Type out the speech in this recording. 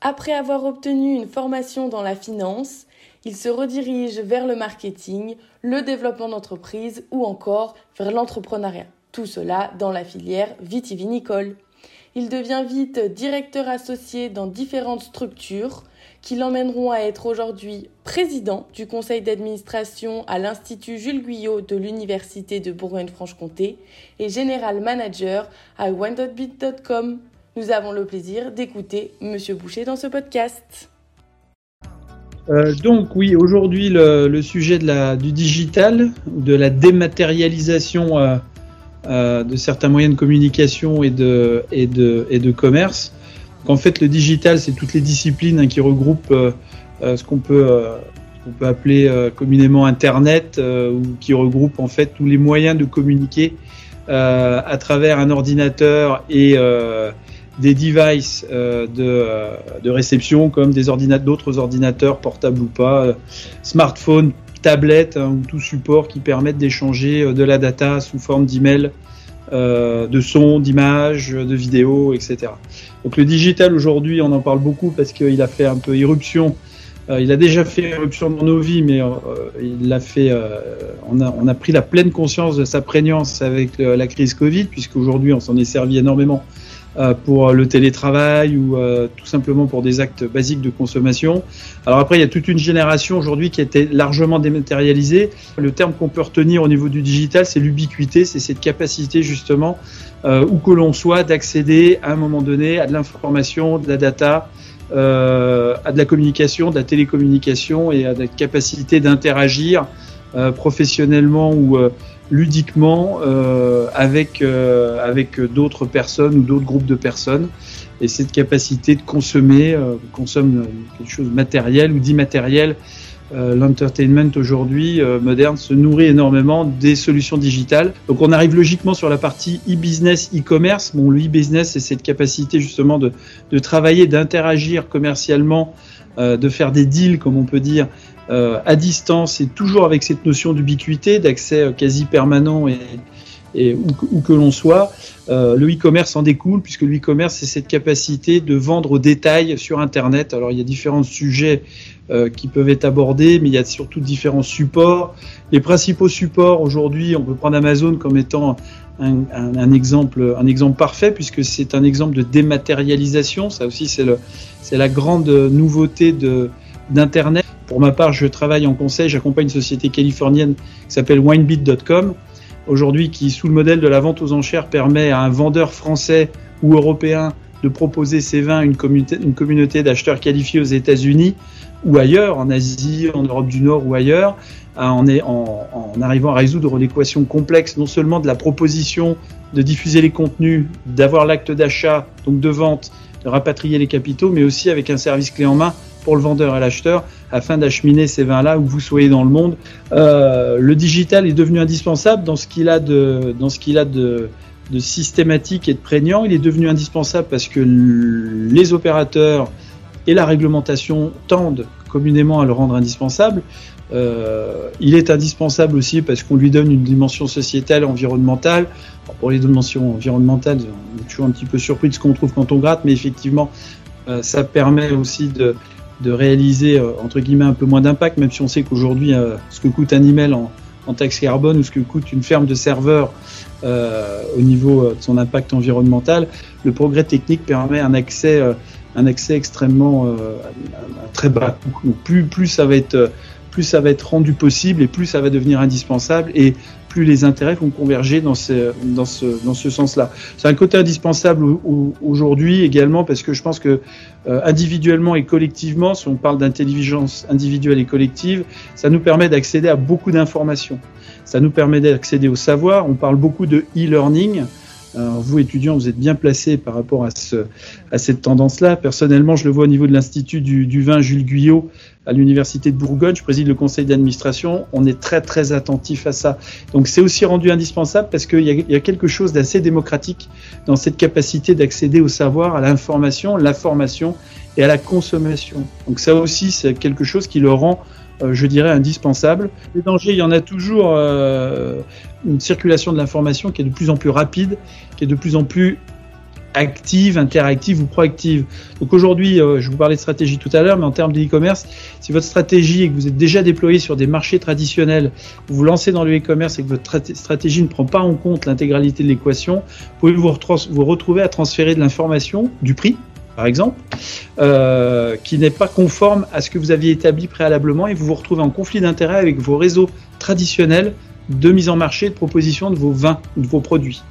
Après avoir obtenu une formation dans la finance, il se redirige vers le marketing, le développement d'entreprise ou encore vers l'entrepreneuriat. Tout cela dans la filière vitivinicole. Il devient vite directeur associé dans différentes structures qui l'emmèneront à être aujourd'hui président du conseil d'administration à l'Institut Jules Guyot de l'Université de Bourgogne-Franche-Comté et général manager à one.bit.com. Nous avons le plaisir d'écouter Monsieur Boucher dans ce podcast. Euh, donc oui, aujourd'hui le, sujet de la, du digital, de la dématérialisation euh, euh, de certains moyens de communication et de, et de, et de commerce. En fait, le digital, c'est toutes les disciplines hein, qui regroupent ce qu'on peut, peut appeler communément Internet, ou qui regroupent en fait tous les moyens de communiquer à travers un ordinateur et des devices de, de, réception comme des ordinateurs, d'autres ordinateurs portables ou pas, smartphones, tablettes hein, ou tout support qui permettent d'échanger euh, de la data sous forme d'email, euh, de son, d'images, de vidéos, etc. Donc le digital aujourd'hui, on en parle beaucoup parce qu'il a fait un peu irruption. Euh, il a déjà fait irruption dans nos vies, mais il l'a fait. on, a, on a pris la pleine conscience de sa prégnance avec la crise Covid, puisqu'aujourd'hui on s'en est servi énormément euh, pour le télétravail ou euh, tout simplement pour des actes basiques de consommation. Alors après, il y a toute une génération aujourd'hui qui a été largement dématérialisée. Le terme qu'on peut retenir au niveau du digital, c'est l'ubiquité, c'est cette capacité justement, euh, où que l'on soit, d'accéder à un moment donné à de l'information, de la data, euh, à de la communication, de la télécommunication et à la capacité d'interagir euh, professionnellement ou ludiquement euh, avec, euh, avec d'autres personnes ou d'autres groupes de personnes. Et cette capacité de consommer, euh, consomme quelque chose de matériel ou d'immatériel. Euh, L'entertainment aujourd'hui euh, moderne se nourrit énormément des solutions digitales. Donc on arrive logiquement sur la partie e-business, e-commerce. Bon, le e-business, c'est cette capacité justement de, de travailler, d'interagir commercialement, de faire des deals, comme on peut dire, euh, à distance et toujours avec cette notion d'ubiquité, d'accès euh, quasi permanent et, et où, que l'on soit. Euh, le e-commerce en découle puisque le e-commerce c'est cette capacité de vendre au détail sur Internet. Alors il y a différents sujets euh, qui peuvent être abordés, mais il y a surtout différents supports. Les principaux supports aujourd'hui, on peut prendre Amazon comme étant un, un, un, exemple, un exemple parfait puisque c'est un exemple de dématérialisation. Ça aussi c'est la grande nouveauté de d'internet pour ma part, je travaille en conseil, j'accompagne une société californienne qui s'appelle winebit.com, aujourd'hui qui, sous le modèle de la vente aux enchères, permet à un vendeur français ou européen de proposer ses vins à une communauté, d'acheteurs qualifiés aux États-Unis ou ailleurs, en Asie, en Europe du Nord ou ailleurs, en arrivant à résoudre l'équation complexe non seulement de la proposition de diffuser les contenus, d'avoir l'acte d'achat, donc de vente, de rapatrier les capitaux, mais aussi avec un service clé en main pour le vendeur et l'acheteur afin d'acheminer ces vins-là où vous soyez dans le monde. Euh, le digital est devenu indispensable dans ce qu'il a de, dans ce qu'il a de, systématique et de prégnant. Il est devenu indispensable parce que les opérateurs et la réglementation tendent communément à le rendre indispensable. Euh, il est indispensable aussi parce qu'on lui donne une dimension sociétale, environnementale. Pour les dimensions environnementales, on est toujours un petit peu surpris de ce qu'on trouve quand on gratte, mais effectivement, euh, ça permet aussi de, de réaliser euh, entre guillemets un peu moins d'impact, même si on sait qu'aujourd'hui euh, ce que coûte un email en, en taxe carbone ou ce que coûte une ferme de serveurs euh, au niveau euh, de son impact environnemental, le progrès technique permet un accès, euh, un accès extrêmement très bas coût. plus, plus ça va être plus ça va être rendu possible et plus ça va devenir indispensable et plus les intérêts vont converger dans ce, dans ce, dans ce sens-là. C'est un côté indispensable aujourd'hui également parce que je pense que euh, individuellement et collectivement, si on parle d'intelligence individuelle et collective, ça nous permet d'accéder à beaucoup d'informations. Ça nous permet d'accéder au savoir. On parle beaucoup de e-learning. Alors vous, étudiants, vous êtes bien placés par rapport à, ce, à cette tendance-là. Personnellement, je le vois au niveau de l'Institut du, vin Jules Guyot à l'Université de Bourgogne. Je préside le conseil d'administration. On est très, très attentif à ça. Donc c'est aussi rendu indispensable parce qu'il y, y, a quelque chose d'assez démocratique dans cette capacité d'accéder au savoir, à l'information, la formation et à la consommation. Donc ça aussi, c'est quelque chose qui le rend je dirais, indispensable. Les dangers, il y en a toujours euh, une circulation de l'information qui est de plus en plus rapide, qui est de plus en plus active, interactive ou proactive. Donc aujourd'hui, euh, je vous parlais de stratégie tout à l'heure, mais en termes de e-commerce, si votre stratégie est que vous êtes déjà déployé sur des marchés traditionnels, vous vous lancez dans le e-commerce et que votre stratégie ne prend pas en compte l'intégralité de l'équation, vous pouvez vous, vous retrouver à transférer de l'information, du prix, par exemple, euh, qui n'est pas conforme à ce que vous aviez établi préalablement et vous vous retrouvez en conflit d'intérêt avec vos réseaux traditionnels de mise en marché, de proposition de vos vins ou de vos produits.